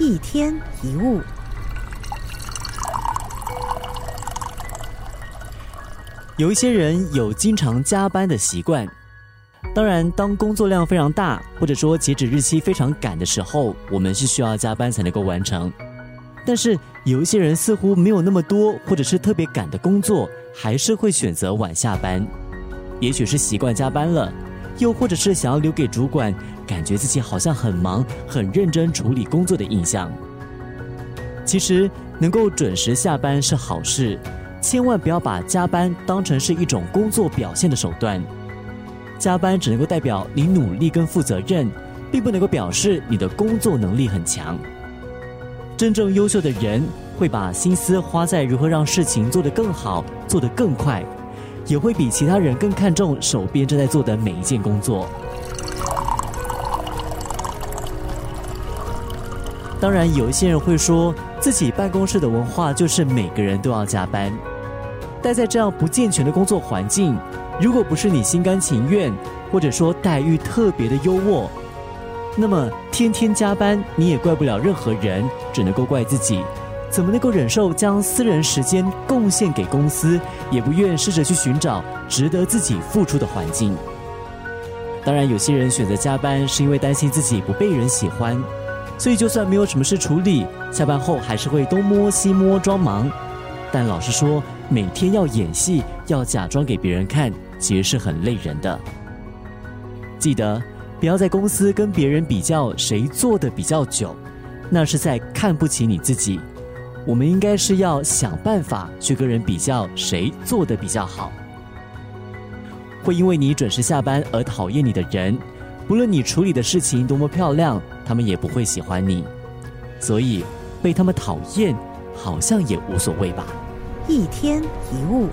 一天一物。有一些人有经常加班的习惯，当然，当工作量非常大，或者说截止日期非常赶的时候，我们是需要加班才能够完成。但是有一些人似乎没有那么多，或者是特别赶的工作，还是会选择晚下班。也许是习惯加班了，又或者是想要留给主管感觉自己好像很忙、很认真处理工作的印象。其实能够准时下班是好事。千万不要把加班当成是一种工作表现的手段。加班只能够代表你努力跟负责任，并不能够表示你的工作能力很强。真正优秀的人会把心思花在如何让事情做得更好、做得更快，也会比其他人更看重手边正在做的每一件工作。当然，有一些人会说自己办公室的文化就是每个人都要加班。待在这样不健全的工作环境，如果不是你心甘情愿，或者说待遇特别的优渥，那么天天加班你也怪不了任何人，只能够怪自己，怎么能够忍受将私人时间贡献给公司，也不愿试着去寻找值得自己付出的环境。当然，有些人选择加班是因为担心自己不被人喜欢，所以就算没有什么事处理，下班后还是会东摸西摸装忙。但老实说，每天要演戏，要假装给别人看，其实是很累人的。记得不要在公司跟别人比较谁做的比较久，那是在看不起你自己。我们应该是要想办法去跟人比较谁做的比较好。会因为你准时下班而讨厌你的人，不论你处理的事情多么漂亮，他们也不会喜欢你。所以被他们讨厌。好像也无所谓吧。一天一物。